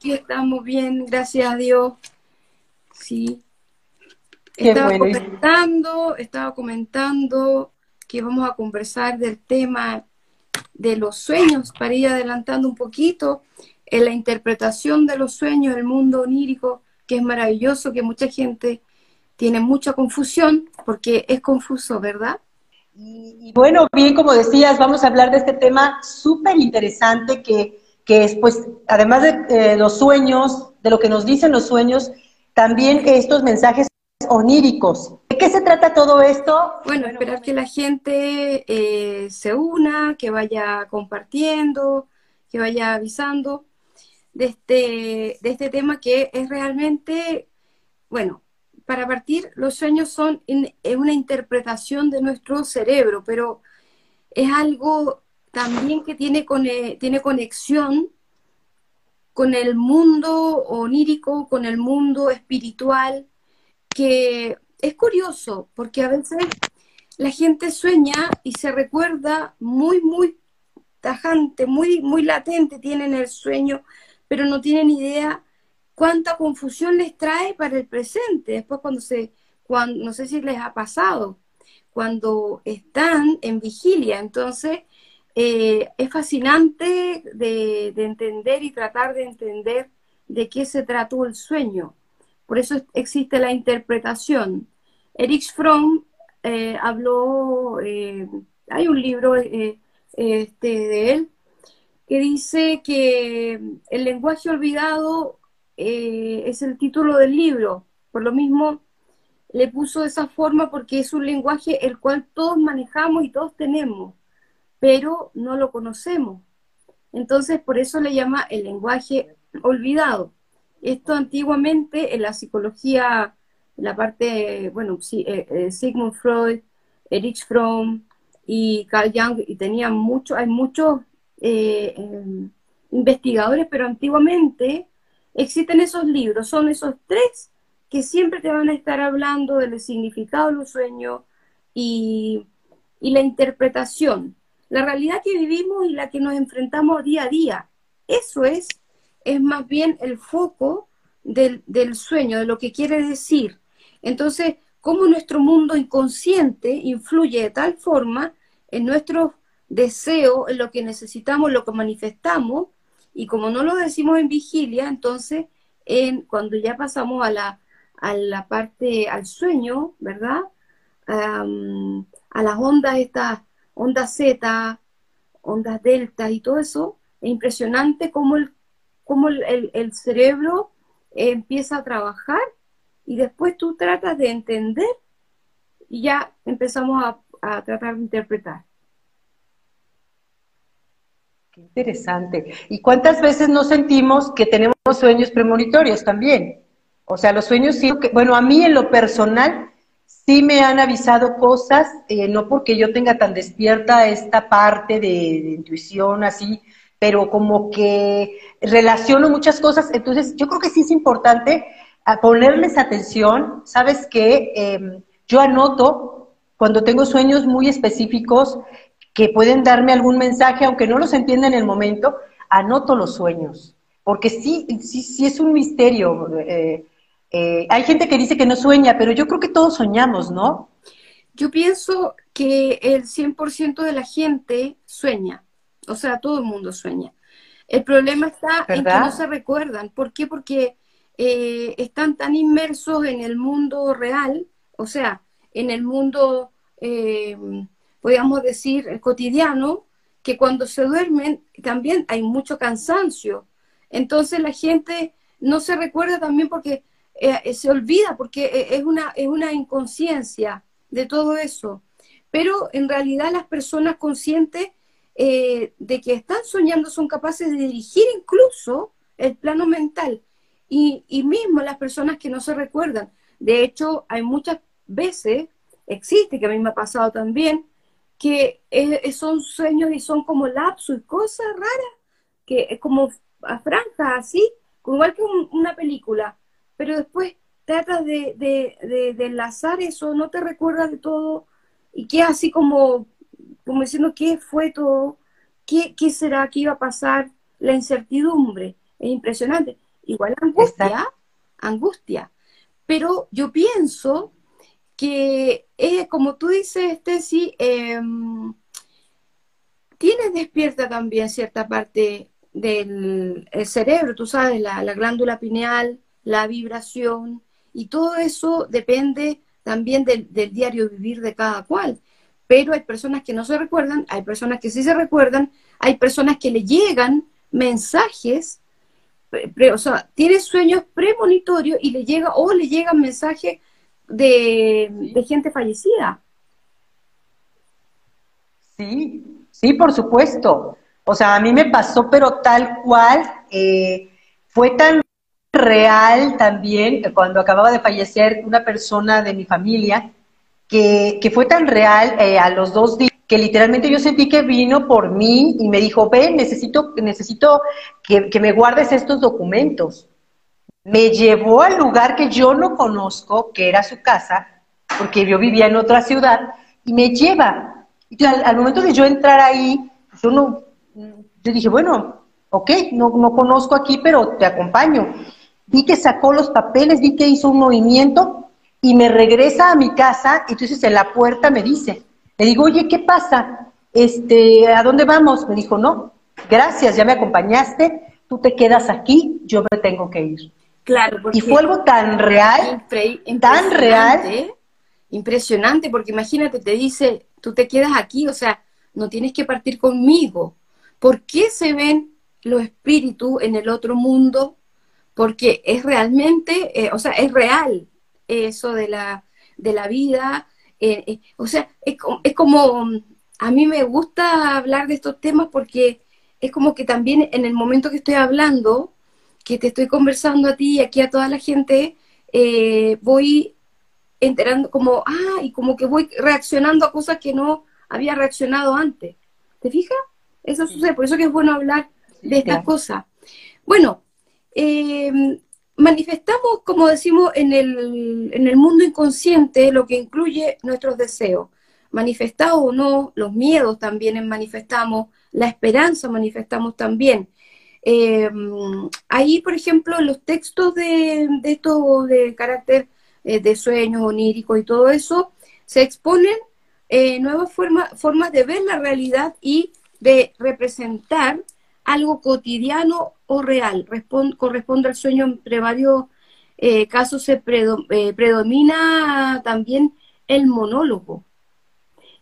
aquí estamos bien, gracias a Dios. Sí. estaba comentando, estaba comentando que vamos a conversar del tema de los sueños para ir adelantando un poquito en la interpretación de los sueños, el mundo onírico, que es maravilloso, que mucha gente tiene mucha confusión porque es confuso, ¿verdad? Y, bueno, bien, como decías, vamos a hablar de este tema súper interesante que, que, es, pues, además de eh, los sueños, de lo que nos dicen los sueños, también estos mensajes oníricos. ¿De qué se trata todo esto? Bueno, esperar que la gente eh, se una, que vaya compartiendo, que vaya avisando de este, de este tema que es realmente, bueno, para partir, los sueños son una interpretación de nuestro cerebro, pero es algo también que tiene, tiene conexión con el mundo onírico, con el mundo espiritual, que es curioso, porque a veces la gente sueña y se recuerda muy, muy tajante, muy, muy latente, tienen el sueño, pero no tienen idea cuánta confusión les trae para el presente. Después cuando se, cuando, no sé si les ha pasado, cuando están en vigilia. Entonces, eh, es fascinante de, entender y tratar de entender de qué se trató el sueño. Por eso existe la interpretación. Erich Fromm eh, habló, eh, hay un libro este, de él que dice que el lenguaje olvidado es el título del libro. Por lo mismo, le puso esa forma porque es un lenguaje el cual todos manejamos y todos tenemos, pero no lo conocemos. Entonces, por eso le llama el lenguaje olvidado. Esto antiguamente en la psicología, la parte, bueno, eh, eh, Sigmund Freud, Erich Fromm y Carl Jung, y tenían mucho, hay muchos em, investigadores, pero antiguamente Existen esos libros, son esos tres que siempre te van a estar hablando del significado de los sueños y, la interpretación, la realidad que vivimos y la que nos enfrentamos día a día. Eso es, es más bien el foco del, del sueño, de lo que quiere decir. Entonces, cómo nuestro mundo inconsciente influye de tal forma en nuestros deseos, en lo que necesitamos, lo que manifestamos, y como no lo decimos en vigilia, entonces en, cuando ya pasamos a la, a la parte, al sueño, ¿verdad? a las ondas, estas ondas Z, ondas delta y todo eso, es impresionante cómo el, cómo el, el, cerebro empieza a trabajar y después tú tratas de entender y ya empezamos a, a tratar de interpretar. Qué interesante. ¿Y cuántas veces nos sentimos que tenemos sueños premonitorios también? O sea, los sueños sí, bueno, a mí en lo personal sí me han avisado cosas, eh, no porque yo tenga tan despierta esta parte de, intuición así, pero como que relaciono muchas cosas. Entonces, yo creo que sí es importante ponerles atención. Sabes que em, yo anoto cuando tengo sueños muy específicos que pueden darme algún mensaje, aunque no los entienda en el momento, anoto los sueños, porque sí, sí, sí es un misterio. Eh, eh, hay gente que dice que no sueña, pero yo creo que todos soñamos, ¿no? Yo pienso que el 100% de la gente sueña, o sea, todo el mundo sueña. El problema está en que no se recuerdan. ¿Por qué? Porque eh, están tan inmersos en el mundo real, o sea, en el mundo podríamos decir, el cotidiano, que cuando se duermen también hay mucho cansancio. Entonces la gente no se recuerda también porque eh, se olvida, porque eh, es una, es una inconsciencia de todo eso. Pero en realidad las personas conscientes eh, de que están soñando son capaces de dirigir incluso el plano mental. Y, y mismo las personas que no se recuerdan. De hecho, hay muchas veces, existe, que a mí me ha pasado también, que son sueños y son como lapsos y cosas raras, que es como a franjas así, igual que una película, pero después tratas de, de, de, enlazar eso, no te recuerdas de todo y qué así como, como diciendo qué fue todo, qué, qué será, qué iba a pasar, la incertidumbre, es impresionante. igual angustia, angustia. Pero yo pienso que es, como tú dices, Stacey, eh, tienes despierta también cierta parte del cerebro, tú sabes, la, glándula pineal, la vibración, y todo eso depende también del, diario vivir de cada cual. Pero hay personas que no se recuerdan, hay personas que sí se recuerdan, hay personas que le llegan mensajes, o sea, tiene sueños premonitorios y le llega, o le llegan mensajes de, de gente fallecida. Sí, sí, por supuesto. O sea, a mí me pasó, pero tal cual, eh, fue tan real también, cuando acababa de fallecer una persona de mi familia, que, fue tan real eh, a los dos días, que literalmente yo sentí que vino por mí y me dijo, ven, necesito, necesito que, que me guardes estos documentos. Me llevó al lugar que yo no conozco, que era su casa, porque yo vivía en otra ciudad, y me lleva. Al momento de yo entrar ahí, yo no, yo dije, bueno, ok, no, no conozco aquí, pero te acompaño. Vi que sacó los papeles, vi que hizo un movimiento y me regresa a mi casa, entonces en la puerta me dice, le digo, oye, ¿qué pasa? Este, ¿a dónde vamos? Me dijo, no, gracias, ya me acompañaste, tú te quedas aquí, yo me tengo que ir. Claro, y fue algo tan real, tan real. Impresionante, porque imagínate, te dice, tú te quedas aquí, o sea, no tienes que partir conmigo. ¿Por qué se ven los espíritus en el otro mundo? Porque es realmente, eh, o sea, es real eso de la, de la vida. Eh, eh, o sea, es, es como, a mí me gusta hablar de estos temas porque es como que también en el momento que estoy hablando, que te estoy conversando a ti y aquí a toda la gente, voy enterando como, ah, y como que voy reaccionando a cosas que no había reaccionado antes. ¿Te fijas? Eso sucede, por eso que es bueno hablar de estas cosas. Bueno, eh, manifestamos, como decimos, en el, en el mundo inconsciente lo que incluye nuestros deseos. Manifestados o no, los miedos también manifestamos, la esperanza manifestamos también. Eh, ahí, por ejemplo, en los textos de, de esto de carácter eh, de sueños oníricos y todo eso, se exponen nuevas formas de ver la realidad y de representar algo cotidiano o real. corresponde al sueño entre varios eh, casos se eh, predomina también el monólogo.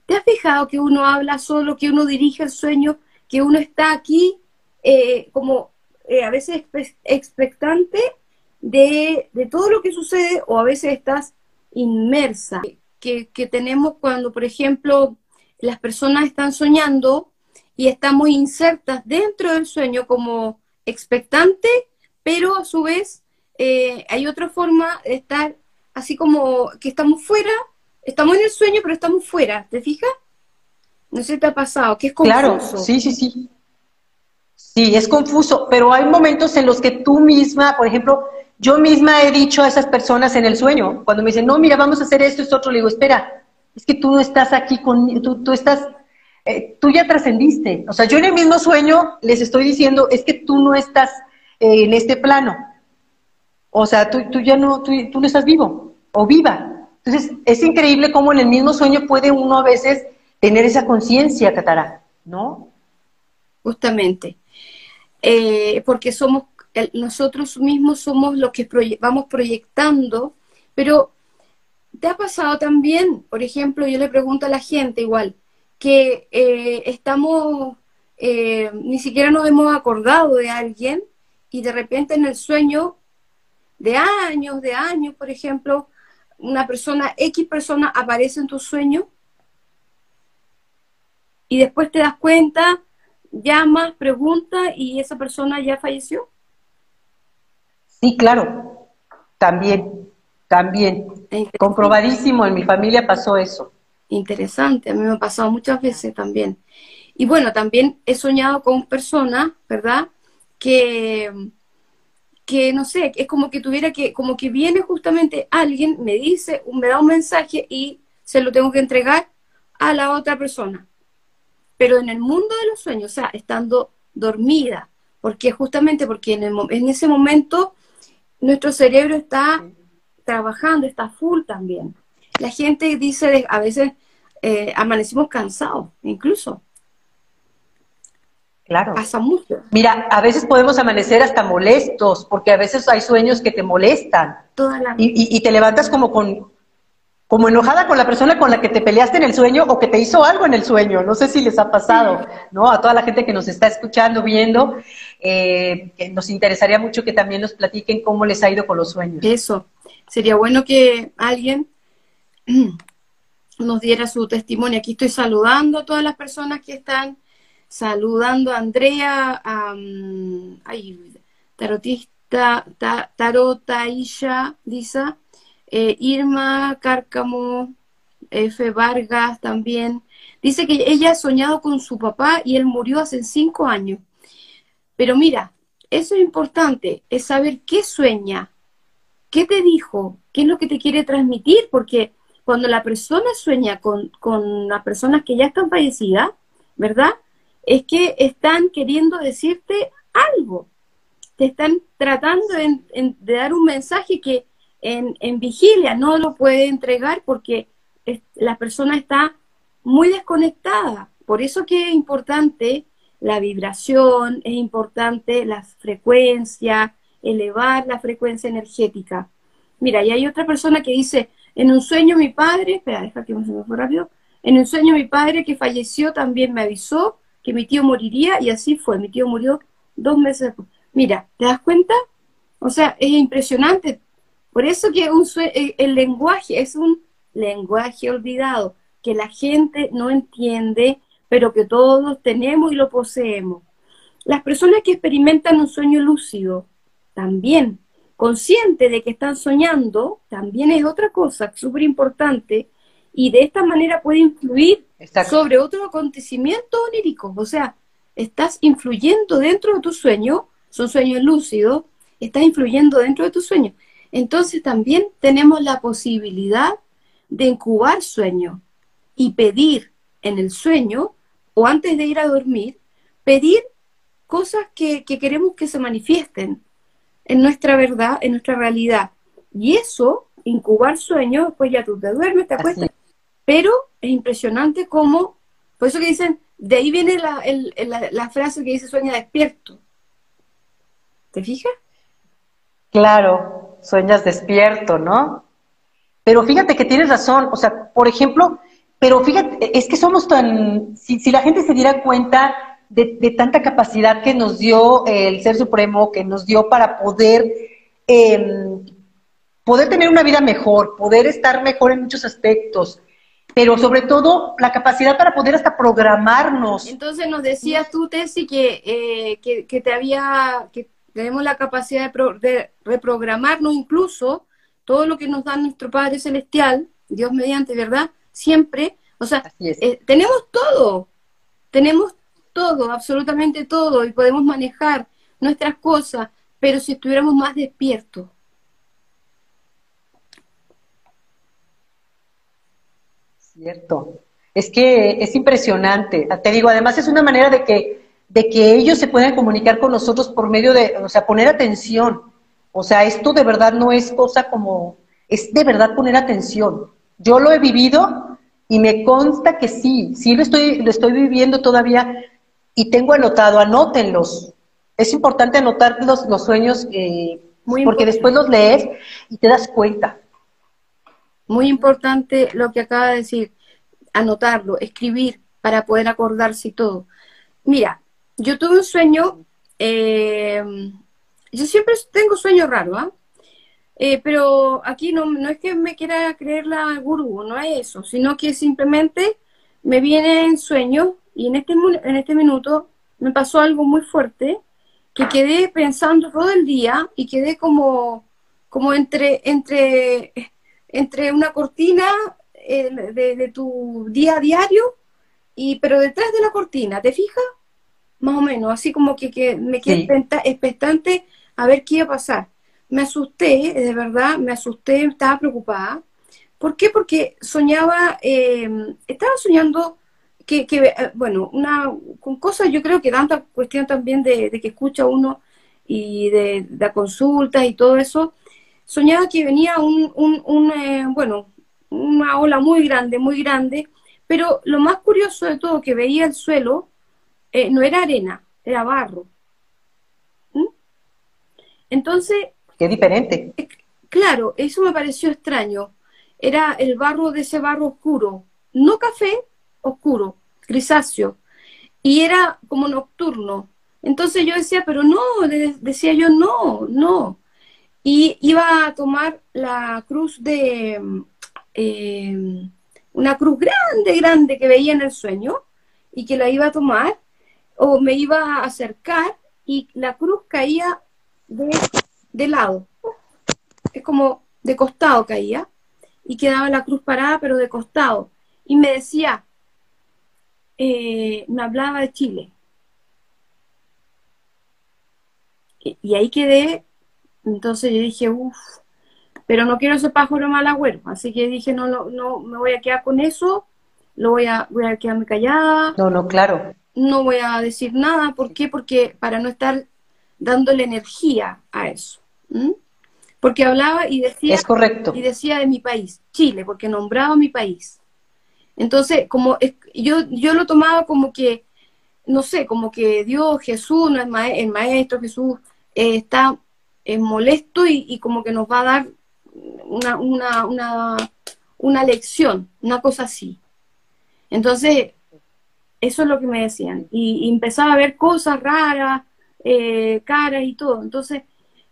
¿Te has fijado que uno habla solo, que uno dirige el sueño, que uno está aquí eh, como a veces expectante de, todo lo que sucede o a veces estás inmersa? Que, que tenemos cuando, por ejemplo, las personas están soñando y estamos insertas dentro del sueño como expectante, pero a su vez eh, hay otra forma de estar así como que estamos fuera, estamos en el sueño, pero estamos fuera, ¿te fijas? No sé si te ha pasado, que es confuso. Claro, sí, sí, sí. Sí, es confuso, pero hay momentos en los que tú misma, por ejemplo, yo misma he dicho a esas personas en el sueño, cuando me dicen, no, mira, vamos a hacer esto, esto otro, le digo, espera, es que tú estás aquí con, tú, tú estás eh, tú ya trascendiste. O sea, yo en el mismo sueño les estoy diciendo, es que tú no estás eh, en este plano. O sea, tú, tú ya no, tú, no estás vivo o viva. Entonces, es increíble cómo en el mismo sueño puede uno a veces tener esa conciencia, Catara, ¿no? Justamente. Eh, porque somos, nosotros mismos somos los que vamos proyectando, pero ¿te ha pasado también? Por ejemplo, yo le pregunto a la gente igual, que eh, estamos, eh, ni siquiera nos hemos acordado de alguien y de repente en el sueño de años, de años, por ejemplo, una persona, X persona aparece en tu sueño y después te das cuenta, llamas, preguntas y esa persona ya falleció. Sí, claro, también, también. Comprobadísimo, en mi familia pasó eso interesante, a mí me ha pasado muchas veces también. Y bueno, también he soñado con personas, ¿verdad? Que, que no sé, es como que tuviera que, como que viene justamente alguien, me dice, me da un mensaje y se lo tengo que entregar a la otra persona. Pero en el mundo de los sueños, o sea, estando dormida, porque justamente porque en, en ese momento nuestro cerebro está trabajando, está full también. La gente dice, a veces eh, amanecimos cansados, incluso. Claro. Pasa mucho. Mira, a veces podemos amanecer hasta molestos, porque a veces hay sueños que te molestan. Toda la... y, y, te levantas como con, como enojada con la persona con la que te peleaste en el sueño o que te hizo algo en el sueño. No sé si les ha pasado, ¿no? A toda la gente que nos está escuchando, viendo, eh, nos interesaría mucho que también nos platiquen cómo les ha ido con los sueños. Eso. Sería bueno que alguien nos diera su testimonio. Aquí estoy saludando a todas las personas que están saludando a Andrea, a, tarotista, ta, Tarota Isha, Lisa, eh, Irma Cárcamo, F. Vargas también. Dice que ella ha soñado con su papá y él murió hace cinco años. Pero mira, eso es importante, es saber qué sueña, qué te dijo, qué es lo que te quiere transmitir, porque cuando la persona sueña con, con las personas que ya están fallecidas, ¿verdad? es que están queriendo decirte algo, te están tratando de, dar un mensaje que en, vigilia no lo puede entregar porque la persona está muy desconectada. Por eso que es importante la vibración, es importante la frecuencia, elevar la frecuencia energética. Mira, y hay otra persona que dice, en un sueño mi padre, espera, deja que me fue rápido, en un sueño mi padre que falleció también me avisó que mi tío moriría y así fue, mi tío murió dos meses después. Mira, ¿te das cuenta? O sea, es impresionante. Por eso que eh, el lenguaje es un lenguaje olvidado, que la gente no entiende, pero que todos tenemos y lo poseemos. Las personas que experimentan un sueño lúcido, también, consciente de que están soñando, también es otra cosa súper importante, y de esta manera puede influir sobre otro acontecimiento onírico. O sea, estás influyendo dentro de tu sueño, son sueños lúcidos, estás influyendo dentro de tu sueño. Entonces también tenemos la posibilidad de incubar sueño y pedir en el sueño o antes de ir a dormir, pedir cosas que, queremos que se manifiesten en nuestra verdad, en nuestra realidad. Y eso, incubar sueño, pues ya tú te duermes, te acuestas pero es impresionante cómo, por eso que dicen, de ahí viene la, frase que dice sueña despierto. ¿Te fijas? Claro, sueñas despierto, ¿no? Pero fíjate que tienes razón, o sea, por ejemplo, pero fíjate, es que somos tan, si, la gente se diera cuenta de, tanta capacidad que nos dio el Ser Supremo, que nos dio para poder, em, poder tener una vida mejor, poder estar mejor en muchos aspectos, pero sobre todo la capacidad para poder hasta programarnos. Entonces nos decías tú, Tessy, que, eh, que, te había, que tenemos la capacidad de, reprogramarnos incluso todo lo que nos da nuestro Padre Celestial, Dios mediante, ¿verdad? Siempre, o sea, eh, tenemos todo, tenemos todo, absolutamente todo, y podemos manejar nuestras cosas, pero si estuviéramos más despiertos, Cierto. Es que es impresionante. Te digo, además es una manera de que, de que ellos se puedan comunicar con nosotros por medio de, o sea, poner atención. O sea, esto de verdad no es cosa como, es de verdad poner atención. Yo lo he vivido y me consta que sí, sí lo estoy, lo estoy viviendo todavía y tengo anotado, anótenlos. Es importante anotar los, los sueños eh, porque después los lees y te das cuenta. Muy importante lo que acaba de decir, anotarlo, escribir para poder acordarse y todo. Mira, yo tuve un sueño, eh, yo siempre tengo sueños raros, ¿ah? Eh, pero aquí no, no es que me quiera creer la gurú, no es eso, sino que simplemente me vienen sueños y en este, en este minuto me pasó algo muy fuerte que quedé pensando todo el día y quedé como, como entre, entre entre una cortina eh, de, tu día a diario, y, pero detrás de la cortina, ¿te fijas? Más o menos, así como que, me quedé expectante a ver qué iba a pasar. Me asusté, de verdad, me asusté, estaba preocupada. ¿Por qué? Porque soñaba, em, estaba soñando que, que, eh, bueno, una, con cosas yo creo que tanta cuestión también de, de que escucha uno y de, de consultas y todo eso, soñaba que venía un, un, un eh, bueno, una ola muy grande, muy grande, pero lo más curioso de todo que veía el suelo eh, no era arena, era barro. ¿Mm? Entonces... Qué diferente. Eh, claro, eso me pareció extraño. Era el barro de ese barro oscuro, no café, oscuro, grisáceo, y era como nocturno. Entonces yo decía, pero no, decía yo, no, no. Y iba a tomar la cruz de, eh, una cruz grande, grande que veía en el sueño y que la iba a tomar o me iba a acercar y la cruz caía de, de lado. Es como de costado caía y quedaba la cruz parada pero de costado. Y me decía, eh, me hablaba de Chile. Y, ahí quedé, entonces yo dije, uff, pero no quiero ese pájaro mal agüero, así que dije, no, no, no, me voy a quedar con eso, lo voy a, voy a quedarme callada. No, no, claro. No voy a decir nada, ¿por qué? Porque para no estar dándole energía a eso. Porque hablaba y decía, es correcto. y decía de mi país, Chile, porque nombraba mi país. Entonces, como yo, yo lo tomaba como que, no sé, como que Dios, Jesús, no es el maestro Jesús, eh, está eh, molesto y, como que nos va a dar una, una, una, una lección, una cosa así. Entonces, eso es lo que me decían. Y, empezaba a ver cosas raras, eh, caras y todo. Entonces,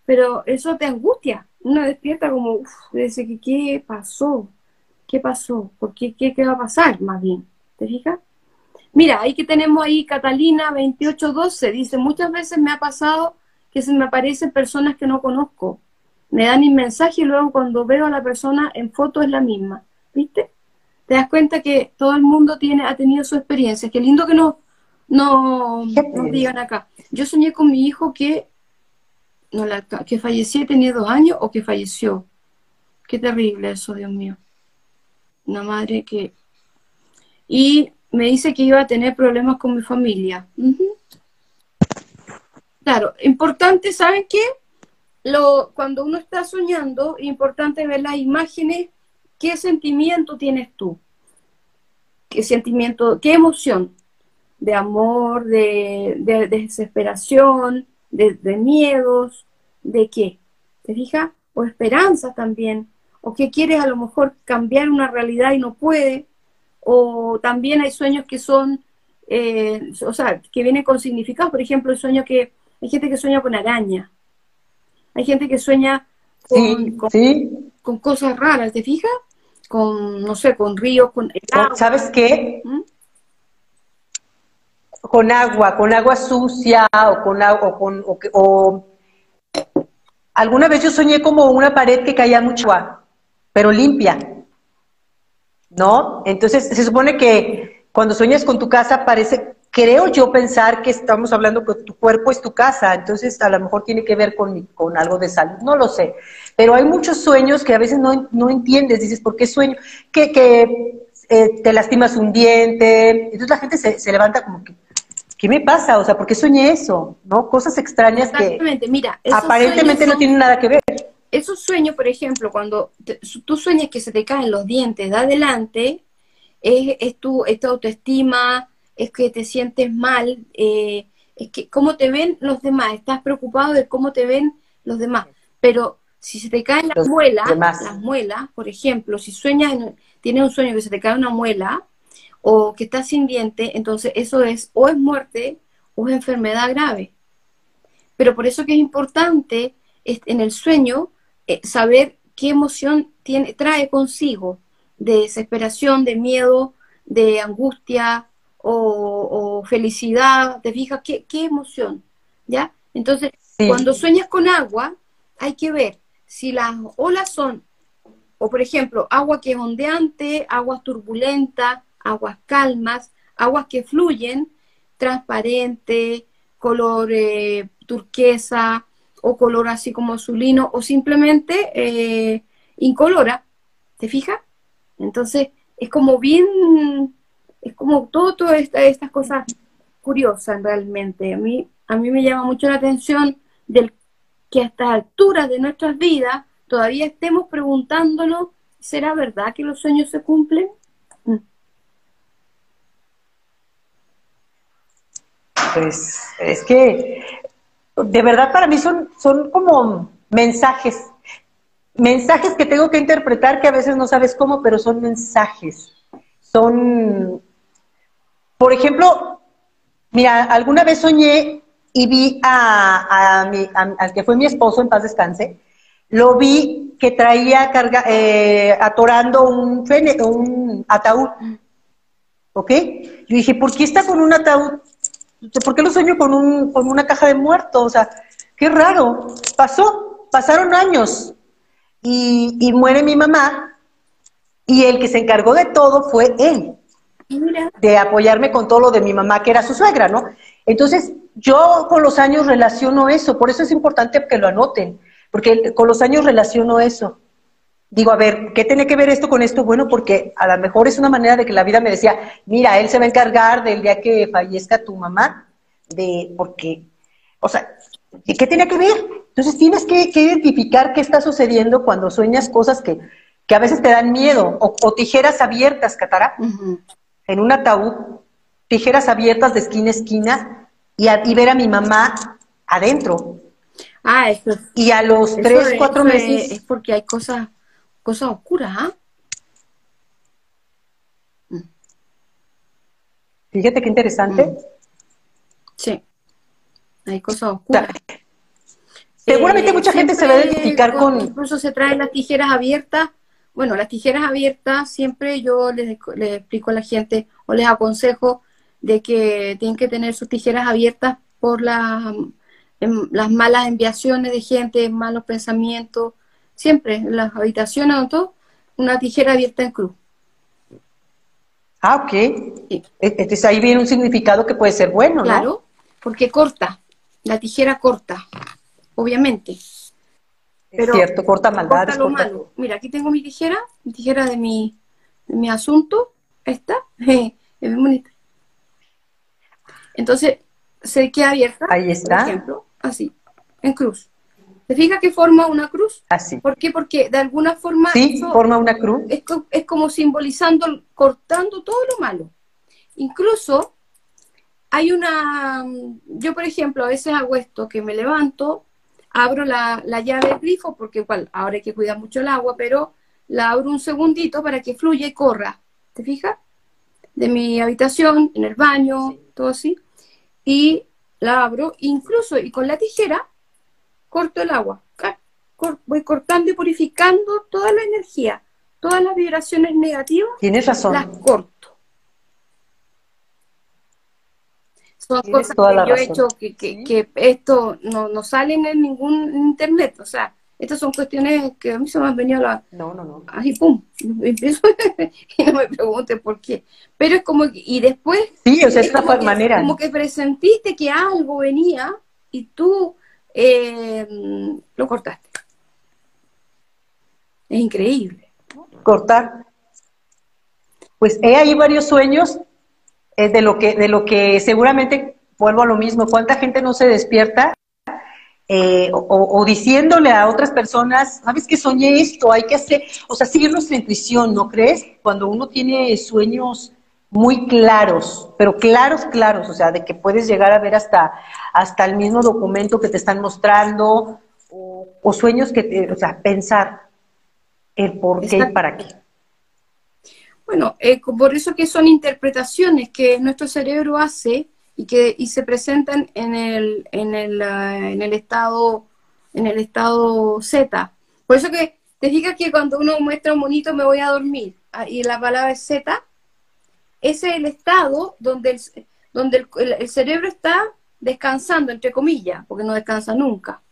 pero eso te angustia. Uno despierta como, uff, dice que qué pasó, qué pasó, ¿por qué, qué, qué va a pasar más bien? ¿Te fijas? Mira, ahí que tenemos ahí Catalina 2812, dice, muchas veces me ha pasado que se me aparecen personas que no conozco. Me dan un mensaje y luego cuando veo a la persona en foto es la misma. ¿Viste? Te das cuenta que todo el mundo tiene, ha tenido su experiencia. Qué lindo que nos, no, nos digan acá. Yo soñé con mi hijo que, no, la, que falleció tenía dos años o que falleció. Qué terrible eso, Dios mío. Una madre que... Y me dice que iba a tener problemas con mi familia. Claro, importante, ¿saben qué? Lo, cuando uno está soñando, importante ver las imágenes, qué sentimiento tienes tú, qué sentimiento, qué emoción, de amor, de, desesperación, de, miedos, de qué, ¿te fijas? O esperanza también, o que quieres a lo mejor cambiar una realidad y no puede, o también hay sueños que son, eh, o sea, que vienen con significado, por ejemplo, el sueño que hay gente que sueña con araña. Hay gente que sueña con, cosas raras, ¿te fijas? Con, no sé, con ríos, con... ¿Sabes qué? ¿Mm? Con agua, con agua sucia o con agua, con, o, alguna vez yo soñé como una pared que caía mucho agua, pero limpia. ¿No? Entonces se supone que cuando sueñas con tu casa parece creo yo pensar que estamos hablando que tu cuerpo es tu casa, entonces a lo mejor tiene que ver con, con algo de salud, no lo sé. Pero hay muchos sueños que a veces no, no entiendes, dices, ¿por qué sueño? Que, que eh, te lastimas un diente, entonces la gente se, se, levanta como que, ¿qué me pasa? O sea, ¿por qué soñé eso? ¿No? Cosas extrañas que Mira, aparentemente no tienen nada que ver. Esos sueños, por ejemplo, cuando tú sueñas que se te caen los dientes de adelante, es, es tu, es tu autoestima, es que te sientes mal, eh, es que cómo te ven los demás, estás preocupado de cómo te ven los demás. Pero si se te caen las muelas, las muelas, por ejemplo, si sueñas, tienes un sueño que se te cae una muela o que estás sin diente, entonces eso es o es muerte o es enfermedad grave. Pero por eso que es importante en el sueño eh, saber qué emoción tiene, trae consigo de desesperación, de miedo, de angustia, o, felicidad, te fijas, qué, qué emoción, ¿ya? Entonces, cuando sueñas con agua, hay que ver si las olas son, o por ejemplo, agua que es ondeante, aguas turbulentas, aguas calmas, aguas que fluyen, transparente, color eh, turquesa o color así como azulino o simplemente eh, incolora, ¿te fijas? Entonces es como bien es como todo, todas estas cosas curiosas realmente. A mí, a mí me llama mucho la atención del que a estas alturas de nuestras vidas todavía estemos preguntándonos, ¿será verdad que los sueños se cumplen? Mm. Pues es que de verdad para mí son, son como mensajes, mensajes que tengo que interpretar que a veces no sabes cómo, pero son mensajes. Son, por ejemplo, mira, alguna vez soñé y vi a, al que fue mi esposo, en paz descanse, lo vi que traía carga, eh, atorando un, un ataúd. ¿Ok? Yo dije, ¿por qué está con un ataúd? ¿Por qué lo sueño con, un, con una caja de muertos? O sea, qué raro. Pasó, pasaron años y, y muere mi mamá y el que se encargó de todo fue él, de apoyarme con todo lo de mi mamá, que era su suegra, ¿no? Entonces, yo con los años relaciono eso, por eso es importante que lo anoten, porque con los años relaciono eso. Digo, a ver, ¿qué tiene que ver esto con esto? Bueno, porque a lo mejor es una manera de que la vida me decía, mira, él se va a encargar del día que fallezca tu mamá, de, porque, o sea, ¿qué tiene que ver? Entonces tienes que, identificar qué está sucediendo cuando sueñas cosas que, a veces te dan miedo, o, tijeras abiertas, Catara, en un ataúd, tijeras abiertas de esquina a esquina, y, y ver a mi mamá adentro. Ah, eso Y a los tres, cuatro meses. Es porque hay cosas cosas oscuras, ¿ah? Mm. Fíjate qué interesante. Mm. Sí, hay cosas oscuras. seguramente mucha gente se va a identificar con, Incluso se traen las tijeras abiertas. Bueno, las tijeras abiertas siempre yo les, explico a la gente o les aconsejo de que tienen que tener sus tijeras abiertas por las, em, las malas enviaciones de gente, malos pensamientos, siempre en las habitaciones o todo, una tijera abierta en cruz. Ah, ok. E-, entonces ahí viene un significado que puede ser bueno, ¿no? Claro, porque corta, la tijera corta, obviamente. Pero es cierto, corta maldades. Corta lo malo. Mira, aquí tengo mi tijera, mi tijera de mi, de mi asunto, esta, es muy bonita. Entonces, se queda abierta, ahí está. por ejemplo, así, en cruz. ¿Te fijas que forma una cruz? Así. ¿Por qué? Porque de alguna forma... Sí, forma una cruz. Es, es, como simbolizando, cortando todo lo malo. Incluso hay una... Yo, por ejemplo, a veces hago esto, que me levanto, abro la, llave del grifo, porque igual ahora hay que cuidar mucho el agua, pero la abro un segundito para que fluya y corra. ¿Te fijas? De mi habitación, en el baño, todo así. Y la abro, incluso, y con la tijera corto el agua, voy cortando y purificando toda la energía, todas las vibraciones negativas. Tienes razón. Las corto. Son cosas que yo he hecho que, esto no, no salen en ningún internet, o sea, estas son cuestiones que a mí se me han venido a la... No, no, no. Así, pum, y no me pregunte por qué. Pero es como, y después... Sí, o sea, es esta manera. Como que presentiste que algo venía y tú eh, lo cortaste. Es increíble. Cortar. Pues he ahí varios sueños eh, de, lo que, de lo que seguramente vuelvo a lo mismo. ¿Cuánta gente no se despierta eh, o, diciéndole a otras personas, sabes que soñé esto, hay que hacer, o sea, seguir nuestra intuición, ¿no crees? Cuando uno tiene sueños muy claros, pero claros, claros, o sea, de que puedes llegar a ver hasta, hasta el mismo documento que te están mostrando, o, sueños que te, o sea, pensar el por qué y para qué. Bueno, eh, por eso que son interpretaciones que nuestro cerebro hace y que y se presentan en el, en el, ah, en el estado en el estado Z. Por eso que te fijas que cuando uno muestra un monito me voy a dormir ah, y la palabra es Z, ese es el estado donde el, donde el, cerebro está descansando, entre comillas, porque no descansa nunca.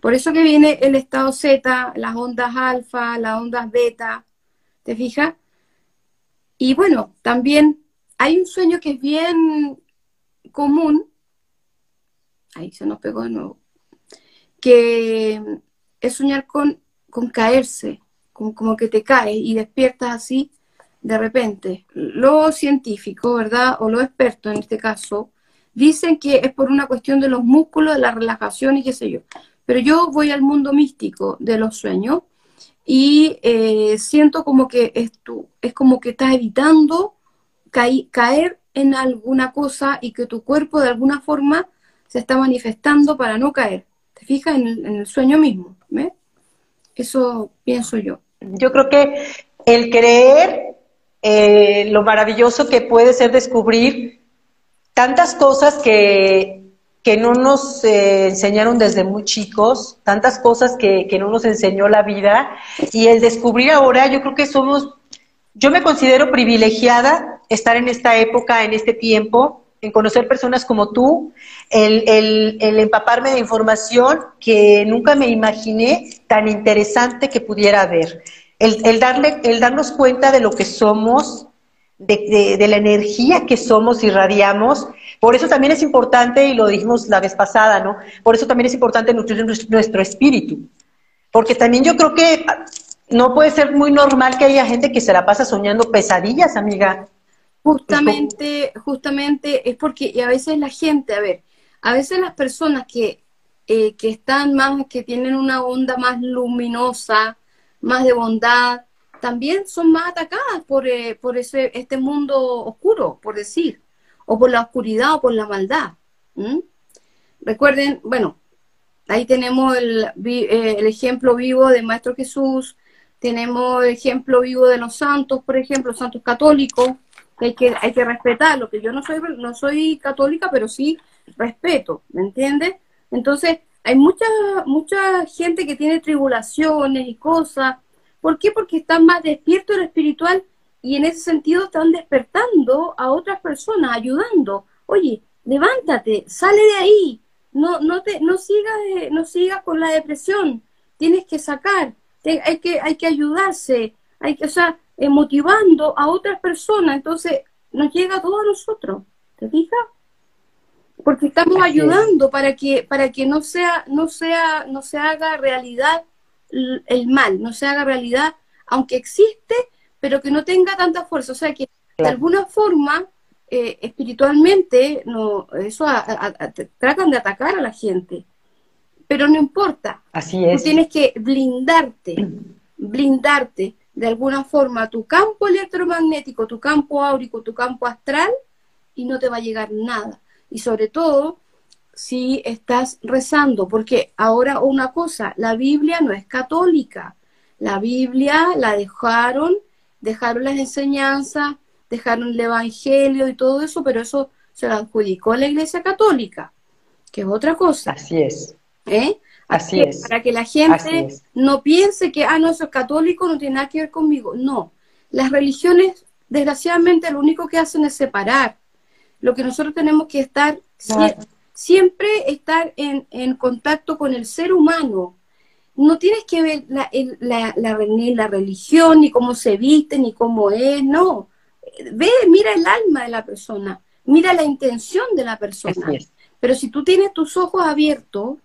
Por eso que viene el estado Z, las ondas alfa, las ondas beta, ¿te fijas? Y bueno, también hay un sueño que es bien común, ahí se nos pegó de nuevo, que es soñar con, con caerse, como, como que te caes y despiertas así de repente, lo científico, ¿verdad? O lo experto en este caso, Dicen que es por una cuestión de los músculos, de la relajación y qué sé yo. Pero yo voy al mundo místico de los sueños y eh, siento como que esto, es como que estás evitando caer en alguna cosa y que tu cuerpo de alguna forma se está manifestando para no caer. ¿Te fijas en el, sueño mismo? Eso pienso yo. Yo creo que el creer eh, lo maravilloso que puede ser descubrir tantas cosas que, que no nos eh, enseñaron desde muy chicos, tantas cosas que, que no nos enseñó la vida, y el descubrir ahora, yo creo que somos, yo me considero privilegiada estar en esta época, en este tiempo, en conocer personas como tú, el, el, el, empaparme de información que nunca me imaginé tan interesante que pudiera haber. El, darle, el darnos cuenta de lo que somos, de, de, la energía que somos y radiamos. Por eso también es importante, y lo dijimos la vez pasada, ¿no? Por eso también es importante nutrir nuestro espíritu. Porque también yo creo que no puede ser muy normal que haya gente que se la pasa soñando pesadillas, amiga. Justamente, justamente es porque a veces la gente, a ver, a veces las personas que, eh, que están más, que tienen una onda más luminosa, más de bondad, también son más atacadas por, eh, por ese, este mundo oscuro, por decir, o por la oscuridad o por la maldad. Recuerden, bueno, ahí tenemos el, eh, el, ejemplo vivo de Maestro Jesús, tenemos el ejemplo vivo de los santos, por ejemplo, santos católicos, que hay que, hay que respetarlo, que yo no soy, no soy católica, pero sí respeto, ¿me entiendes? Entonces, hay mucha, mucha gente que tiene tribulaciones y cosas, ¿Por qué? Porque están más despiertos en lo espiritual y en ese sentido están despertando a otras personas, ayudando. Oye, levántate, sale de ahí, no, no, te, no, sigas, no sigas con la depresión, tienes que sacar, hay, que, hay que ayudarse, hay que, o sea, eh, motivando a otras personas, entonces nos llega a nosotros, ¿te fijas? Porque estamos ayudando para que, para que no sea, no sea, no se haga realidad el mal, no se haga realidad, aunque existe, pero que no tenga tanta fuerza. O sea que de alguna forma, eh, espiritualmente, no, eso tratan de atacar a la gente. Pero no importa. Así es. Tú tienes que blindarte, blindarte de alguna forma tu campo electromagnético, tu campo áurico, tu campo astral, y no te va a llegar nada. Y sobre todo, si estás rezando, porque ahora una cosa, la Biblia no es católica, la Biblia la dejaron, dejaron las enseñanzas, dejaron el Evangelio y todo eso, pero eso se lo adjudicó a la Iglesia Católica, que es otra cosa. Así es. ¿Eh? Así, es. Para que la gente no piense que, ah, no, eso es católico, no tiene nada que ver conmigo. No, las religiones, desgraciadamente, lo único que hacen es separar. Lo que nosotros tenemos que estar siempre estar en, en, contacto con el ser humano. No tienes que ver la, la, la, ni la religión, ni cómo se viste, ni cómo es, no. Ve, mira el alma de la persona, mira la intención de la persona. Pero si tú tienes tus ojos abiertos,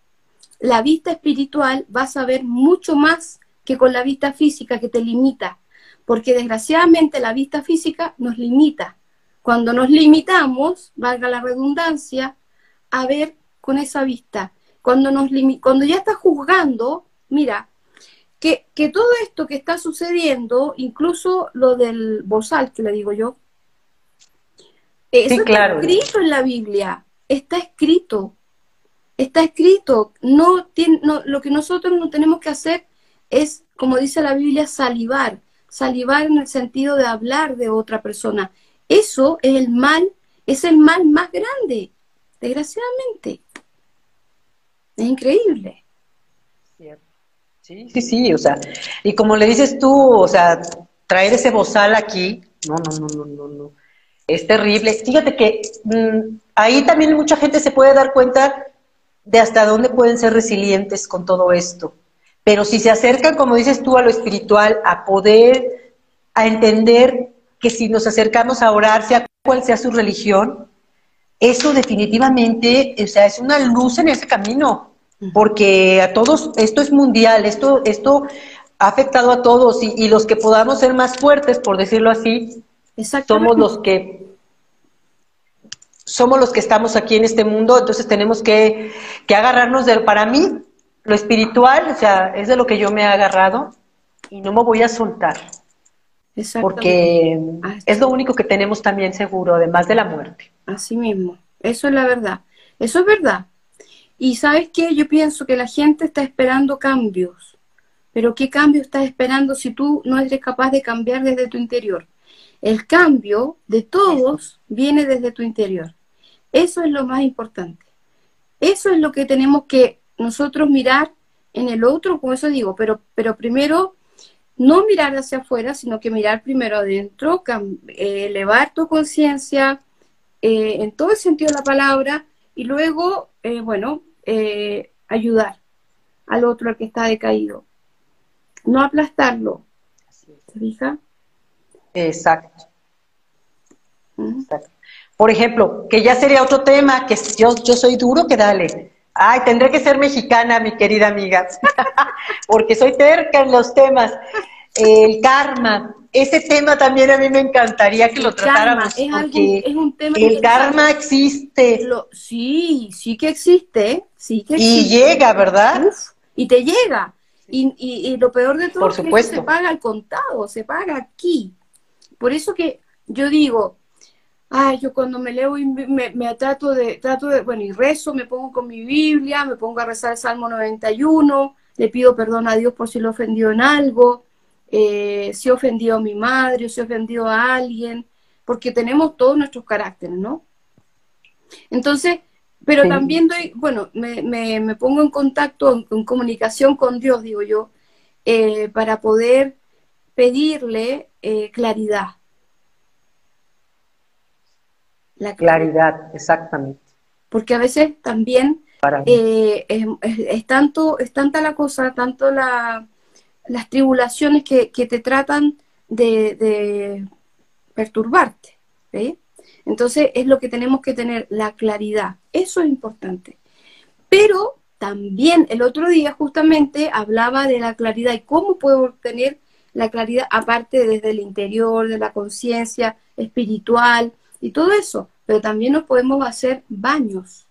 la vista espiritual vas a ver mucho más que con la vista física que te limita, porque desgraciadamente la vista física nos limita. Cuando nos limitamos, valga la redundancia, a ver con esa vista. Cuando, nos cuando ya estás juzgando, mira, que, que, todo esto que está sucediendo, incluso lo del bozal, que le digo yo, eso está escrito en la Biblia, está escrito, está escrito. No, tiene, no, lo que nosotros no tenemos que hacer es, como dice la Biblia, salivar, salivar en el sentido de hablar de otra persona. Eso es el mal, es el mal más grande desgraciadamente. Es increíble. Sí, sí, sí, o sea, y como le dices tú, o sea, traer ese bozal aquí, no, no, no, no, no, no. Es terrible. Fíjate que mm, ahí también mucha gente se puede dar cuenta de hasta dónde pueden ser resilientes con todo esto. Pero si se acercan, como dices tú, a lo espiritual, a poder, a entender que si nos acercamos a orar, sea cual sea su religión, eso definitivamente, o sea, es una luz en ese camino, porque a todos, esto es mundial, esto, esto ha afectado a todos y, los que podamos ser más fuertes, por decirlo así, somos los que somos los que estamos aquí en este mundo, entonces tenemos que, que agarrarnos de, para mí, lo espiritual, o sea, es de lo que yo me he agarrado y no me voy a soltar. Porque es lo único que tenemos también seguro, además de la muerte. Así mismo, eso es la verdad. Eso es verdad. Y sabes qué, yo pienso que la gente está esperando cambios, pero ¿qué cambio estás esperando si tú no eres capaz de cambiar desde tu interior? El cambio de todos viene desde tu interior. Eso es lo más importante. Eso es lo que tenemos que nosotros mirar en el otro, como eso digo, pero, pero primero no mirar hacia afuera, sino que mirar primero adentro, eh, elevar tu conciencia eh, en todo el sentido de la palabra y luego, eh, bueno, ayudar al otro, al que está decaído. No aplastarlo. ¿Se fija? Exacto. Por ejemplo, que ya sería otro tema, que yo, yo soy duro, que dale. Ay, tendré que ser mexicana, mi querida amiga, porque soy terca en los temas. El karma, ese tema también a mí me encantaría que lo tratáramos, porque el karma existe. sí, sí que existe, sí que Y llega, ¿verdad? y te llega. Y, y, lo peor de todo es que se paga al contado, se paga aquí. Por eso que yo digo, ay, yo cuando me leo y me, me, trato de, trato de, bueno, y rezo, me pongo con mi Biblia, me pongo a rezar el Salmo 91, le pido perdón a Dios por si lo ofendió en algo, eh, si he ofendido a mi madre, o si he ofendido a alguien, porque tenemos todos nuestros caracteres, ¿no? Entonces, pero también doy, bueno, me, me, pongo en contacto, en, comunicación con Dios, digo yo, eh, para poder pedirle eh, claridad la claridad, exactamente. Porque a veces también eh, es, tanto, es tanta la cosa, tanto la, las tribulaciones que, te tratan de, perturbarte. Entonces es lo que tenemos que tener, la claridad. Eso es importante. Pero también el otro día justamente hablaba de la claridad y cómo puedo obtener la claridad aparte desde el interior, de la conciencia espiritual y todo eso pero también nos podemos hacer baños.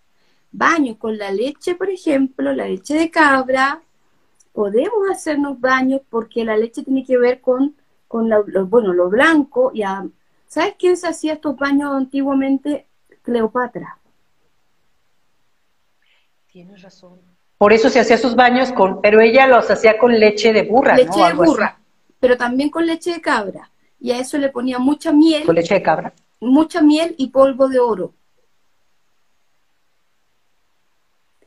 Baños con la leche, por ejemplo, la leche de cabra. Podemos hacernos baños porque la leche tiene que ver con, con lo, bueno, lo blanco. Y ¿Sabes quién se hacía estos baños antiguamente? Cleopatra. Tienes razón. Por eso se hacía sus baños con, pero ella los hacía con leche de burra. Leche de burra, pero también con leche de cabra. Y a eso le ponía mucha miel. Con leche de cabra mucha miel y polvo de oro.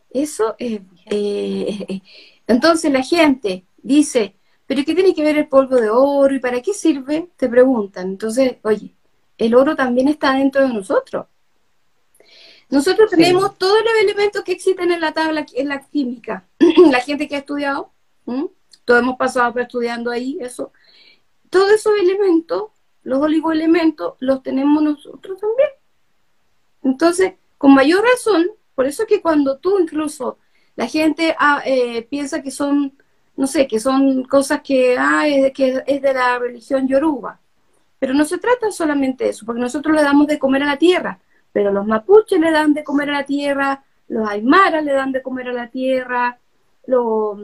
Eso es... Eh, entonces la gente dice, pero ¿qué tiene que ver el polvo de oro y para qué sirve? Te preguntan. Entonces, oye, el oro también está dentro de nosotros. Nosotros tenemos todos los elementos que existen en la tabla, en la química. la gente que ha estudiado, todos hemos pasado estudiando ahí eso. Todos esos elementos los oligoelementos los tenemos nosotros también. Entonces, con mayor razón, por eso es que cuando tú incluso la gente ah, eh, piensa que son, no sé, que son cosas que, ah, es, que es de la religión yoruba, pero no se trata solamente de eso, porque nosotros le damos de comer a la tierra, pero los mapuches le dan de comer a la tierra, los aymaras le dan de comer a la tierra, los,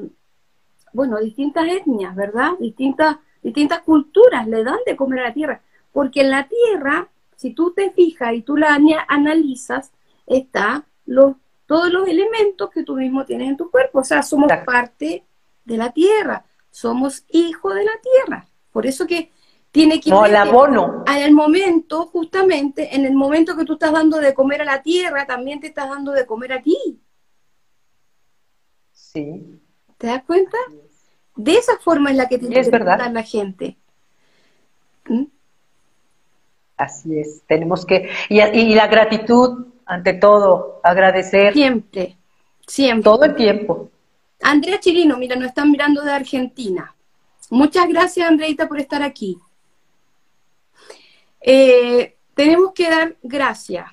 bueno, distintas etnias, ¿verdad? Distintas distintas culturas le dan de comer a la tierra, porque en la tierra, si tú te fijas y tú la analizas, está los, todos los elementos que tú mismo tienes en tu cuerpo, o sea, somos parte de la tierra, somos hijos de la tierra, por eso que tiene que no, el abono. En el momento, justamente, en el momento que tú estás dando de comer a la tierra, también te estás dando de comer a ti. Sí. ¿Te das cuenta? De esa forma es la que tiene que verdad. la gente. ¿Mm? Así es, tenemos que, y, la gratitud ante todo, agradecer. Siempre, siempre. Todo el tiempo. Andrea Chirino, mira, nos están mirando de Argentina. Muchas gracias, Andreita, por estar aquí. Eh, tenemos que dar gracias,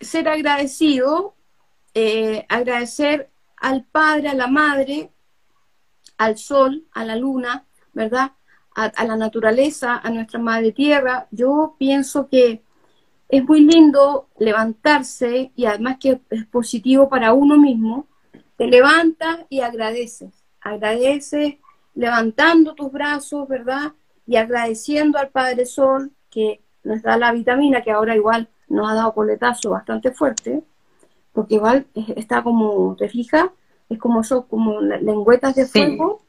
ser agradecido, eh, agradecer al padre, a la madre, al sol, a la luna, ¿verdad? A, la naturaleza, a nuestra madre tierra. Yo pienso que es muy lindo levantarse y además que es positivo para uno mismo, te levantas y agradeces, agradeces levantando tus brazos, ¿verdad? Y agradeciendo al Padre Sol que nos da la vitamina, que ahora igual nos ha dado coletazo bastante fuerte, porque igual está como, ¿te fijas? Es como son como lengüetas de fuego.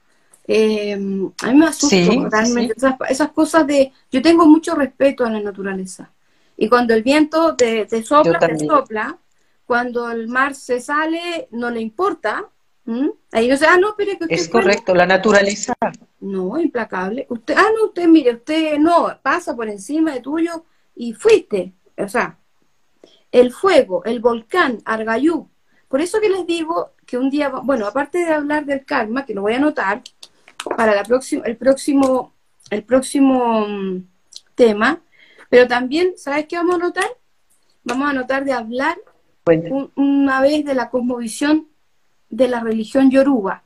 Eh, a mí me asusta realmente Esas, cosas de... Yo tengo mucho respeto a la naturaleza. Y cuando el viento te, sopla, te sopla. Cuando el mar se sale, no le importa. Ahí no sé, ah, no, pero es correcto, la naturaleza. No, implacable. Usted, ah, no, usted, mire, usted no, pasa por encima de tuyo y fuiste. O sea, el fuego, el volcán, Argayú. Por eso que les digo que un día, bueno, aparte de hablar del karma, que lo voy a anotar para la próxima, el próximo, el próximo mm, tema, pero también, ¿sabes qué vamos a anotar? Vamos a anotar de hablar una vez de la cosmovisión de la religión yoruba.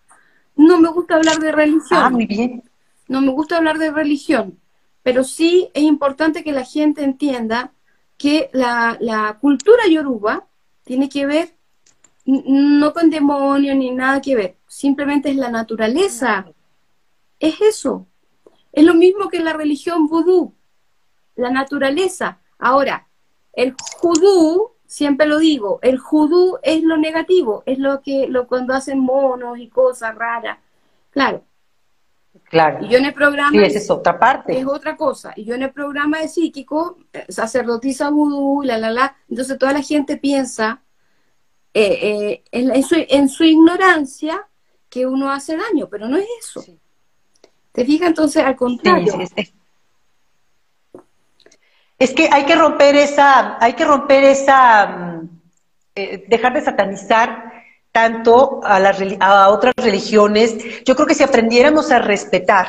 No me gusta hablar de religión. Ah, muy bien. No me gusta hablar de religión, pero sí es importante que la gente entienda que la, cultura yoruba tiene que ver no con demonios ni nada que ver, simplemente es la naturaleza. Es eso. Es lo mismo que la religión vudú, la naturaleza. Ahora, el judú, siempre lo digo, el judú es lo negativo, es lo que lo cuando hacen monos y cosas raras. Claro, Claro. Y yo en el programa... Sí, esa es otra parte. Es otra cosa. Y yo en el programa de psíquico, eh, sacerdotisa vudú, la, la, la, entonces toda la gente piensa eh, eh, en, su, en, su, ignorancia que uno hace daño, pero no es eso. ¿Te fijas? Entonces, al contrario. es, que hay que romper esa, hay que romper esa, mm, dejar de satanizar tanto a, a otras religiones. Yo creo que si aprendiéramos a respetar,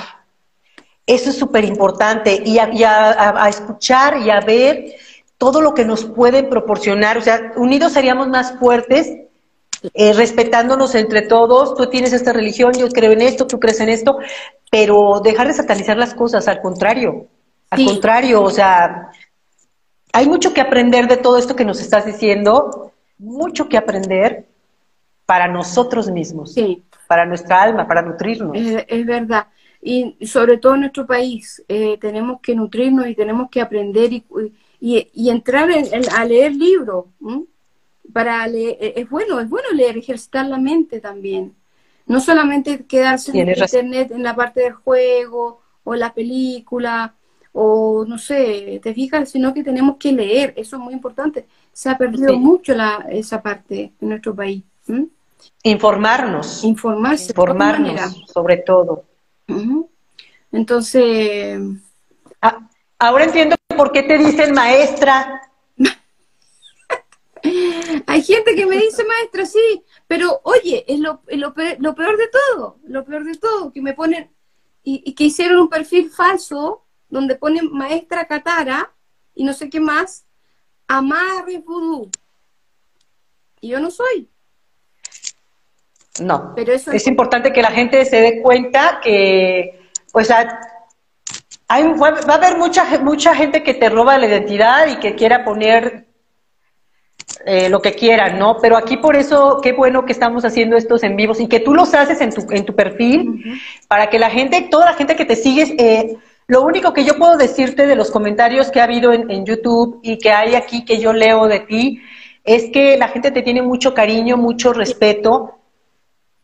eso es súper importante, y, a, escuchar y a ver todo lo que nos pueden proporcionar. O sea, unidos seríamos más fuertes, eh, respetándonos entre todos. Tú tienes esta religión, yo creo en esto, tú crees en esto, pero dejar de satanizar las cosas, al contrario. Al contrario, o sea, hay mucho que aprender de todo esto que nos estás diciendo, mucho que aprender para nosotros mismos, para nuestra alma, para nutrirnos. Es, verdad. Y sobre todo en nuestro país, eh, tenemos que nutrirnos y tenemos que aprender y, y, entrar a leer libros. Para leer, eh, es bueno, es bueno leer, ejercitar la mente también. No solamente quedarse en internet en la parte del juego o la película o no sé, te fijas, sino que tenemos que leer, eso es muy importante. Se ha perdido mucho la, esa parte en nuestro país. Informarnos. Informarse. Informarnos, sobre todo. Entonces. Ah, ahora entiendo por qué te dicen maestra. Hay gente que me dice maestra, sí, pero oye, es lo, peor, de todo, lo peor de todo, que me ponen, y, que hicieron un perfil falso donde ponen maestra Catara y no sé qué más, amarre vudú. Y yo no soy. No, Pero eso es, importante que la gente se dé cuenta que, o sea, hay, va a haber mucha, mucha gente que te roba la identidad y que quiera poner eh, lo que quieran, ¿no? Pero aquí por eso, qué bueno que estamos haciendo estos en vivos y que tú los haces en tu, en tu perfil, para que la gente, toda la gente que te sigues, eh, lo único que yo puedo decirte de los comentarios que ha habido en, en YouTube y que hay aquí que yo leo de ti, es que la gente te tiene mucho cariño, mucho respeto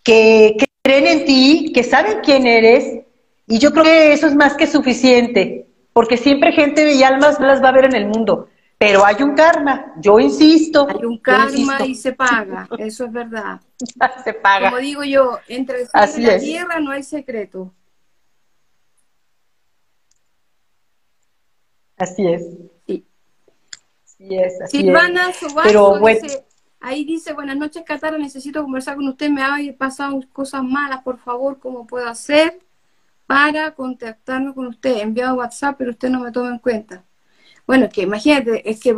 que, creen en ti, que saben quién eres, y yo creo que eso es más que suficiente, porque siempre gente y almas las va a ver en el mundo, pero hay un karma, yo insisto. Hay un karma y se paga, eso es verdad. se paga. Como digo yo, entre el y la tierra no hay secreto. Así es. Sí. Así es, así Silvana es. Pero bueno. Ahí dice, buenas noches, Catara, necesito conversar con usted, me ha pasado cosas malas, por favor, ¿cómo puedo hacer para contactarme con usted? Enviado WhatsApp, pero usted no me toma en cuenta. Bueno, es que imagínate, es que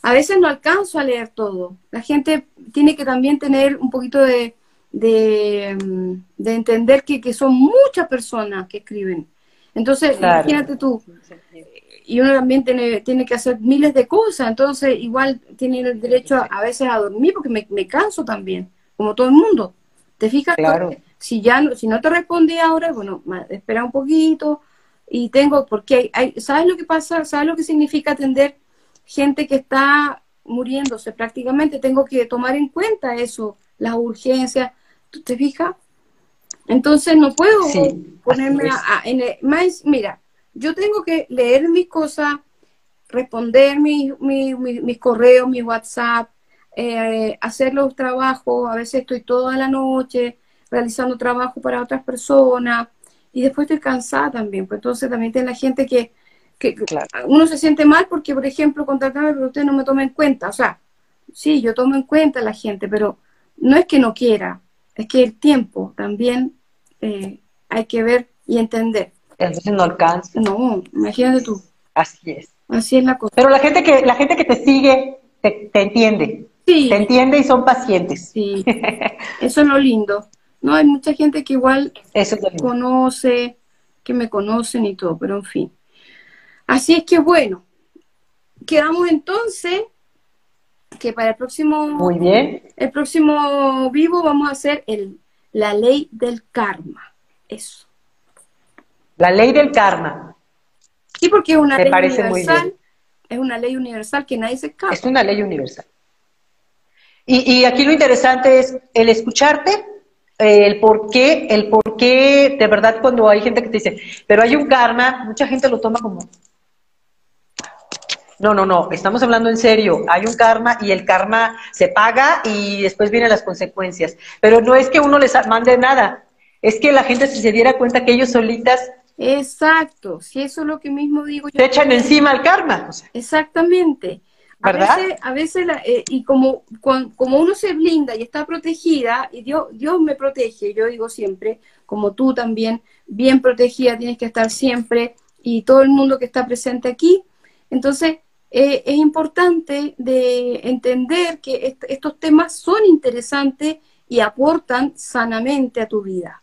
a veces no alcanzo a leer todo. La gente tiene que también tener un poquito de, de, mm, entender que, son muchas personas que escriben. Entonces, imagínate tú. y uno también tiene, tiene que hacer miles de cosas, entonces igual tiene el derecho a, veces a dormir porque me, me, canso también, como todo el mundo. ¿Te fijas? Claro. Si ya no, si no te respondí ahora, bueno, espera un poquito y tengo, porque hay, ¿sabes lo que pasa? ¿Sabes lo que significa atender gente que está muriéndose prácticamente? Tengo que tomar en cuenta eso, las urgencias, ¿te fijas? Entonces no puedo ponerme a, en más, mira, yo tengo que leer mis cosas, responder mis, mis, correos, mis WhatsApp, eh, hacer los trabajos, a veces estoy toda la noche realizando trabajo para otras personas y después estoy cansada también, pues entonces también tiene la gente que, que uno se siente mal porque, por ejemplo, contratarme, pero usted no me toma en cuenta, o sea, sí, yo tomo en cuenta a la gente, pero no es que no quiera, es que el tiempo también eh, hay que ver y entender. Entonces no alcanza. No, imagínate tú. Así es. Así es la cosa. Pero la gente que, la gente que te sigue te, entiende. Sí. Te entiende y son pacientes. Sí. Eso es lo lindo. No, hay mucha gente que igual conoce, que me conocen y todo, pero en fin. Así es que bueno, quedamos entonces que para el próximo Muy bien. el próximo vivo vamos a hacer el la ley del karma. Eso. La ley del karma. Sí, porque es una ley universal. Es una ley universal que nadie se escapa. Es una ley universal. Y, aquí lo interesante es el escucharte, eh, el por qué, el por qué, de verdad, cuando hay gente que te dice, pero hay un karma, mucha gente lo toma como, no, no, no, estamos hablando en serio. Hay un karma y el karma se paga y después vienen las consecuencias. Pero no es que uno les mande nada, es que la gente se diera cuenta que ellos solitas. Exacto, si eso es lo que mismo digo yo. Se echan encima al karma. Exactamente. ¿Verdad? A veces, eh, y como, como uno se blinda y está protegida, y Dios, Dios me protege, yo digo siempre, como tú también, bien protegida tienes que estar siempre, y todo el mundo que está presente aquí. Entonces, eh, es importante de entender que estos temas son interesantes y aportan sanamente a tu vida.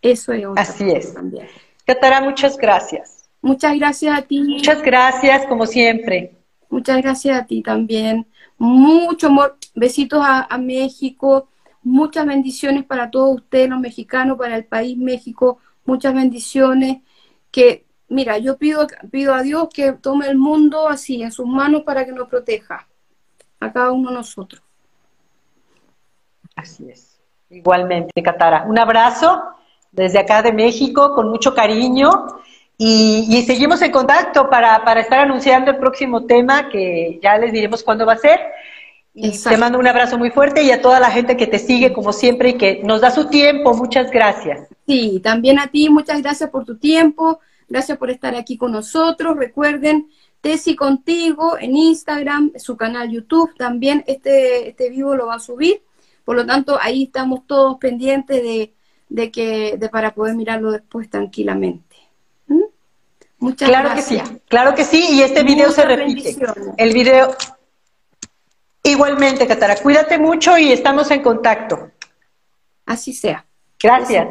Eso es. Así es. También. Catara, muchas gracias. Muchas gracias a ti. Muchas gracias, como siempre. Muchas gracias a ti también. Mucho amor. Besitos a, México. Muchas bendiciones para todos ustedes, los mexicanos, para el país México. Muchas bendiciones. Que mira, yo pido, pido a Dios que tome el mundo así, en sus manos, para que nos proteja a cada uno de nosotros. Así es. Igualmente, Catara. Un abrazo desde acá de México, con mucho cariño. Y, seguimos en contacto para, para, estar anunciando el próximo tema, que ya les diremos cuándo va a ser. Y te mando un abrazo muy fuerte y a toda la gente que te sigue, como siempre, y que nos da su tiempo. Muchas gracias. Sí, también a ti, muchas gracias por tu tiempo. Gracias por estar aquí con nosotros. Recuerden, Tesi Contigo en Instagram, su canal YouTube también. Este, este vivo lo va a subir. Por lo tanto, ahí estamos todos pendientes de, que, de para poder mirarlo después tranquilamente. Muchas claro gracias. que sí, claro que sí, y este video se repite. El video. Igualmente, Catara, cuídate mucho y estamos en contacto. Así sea. Gracias.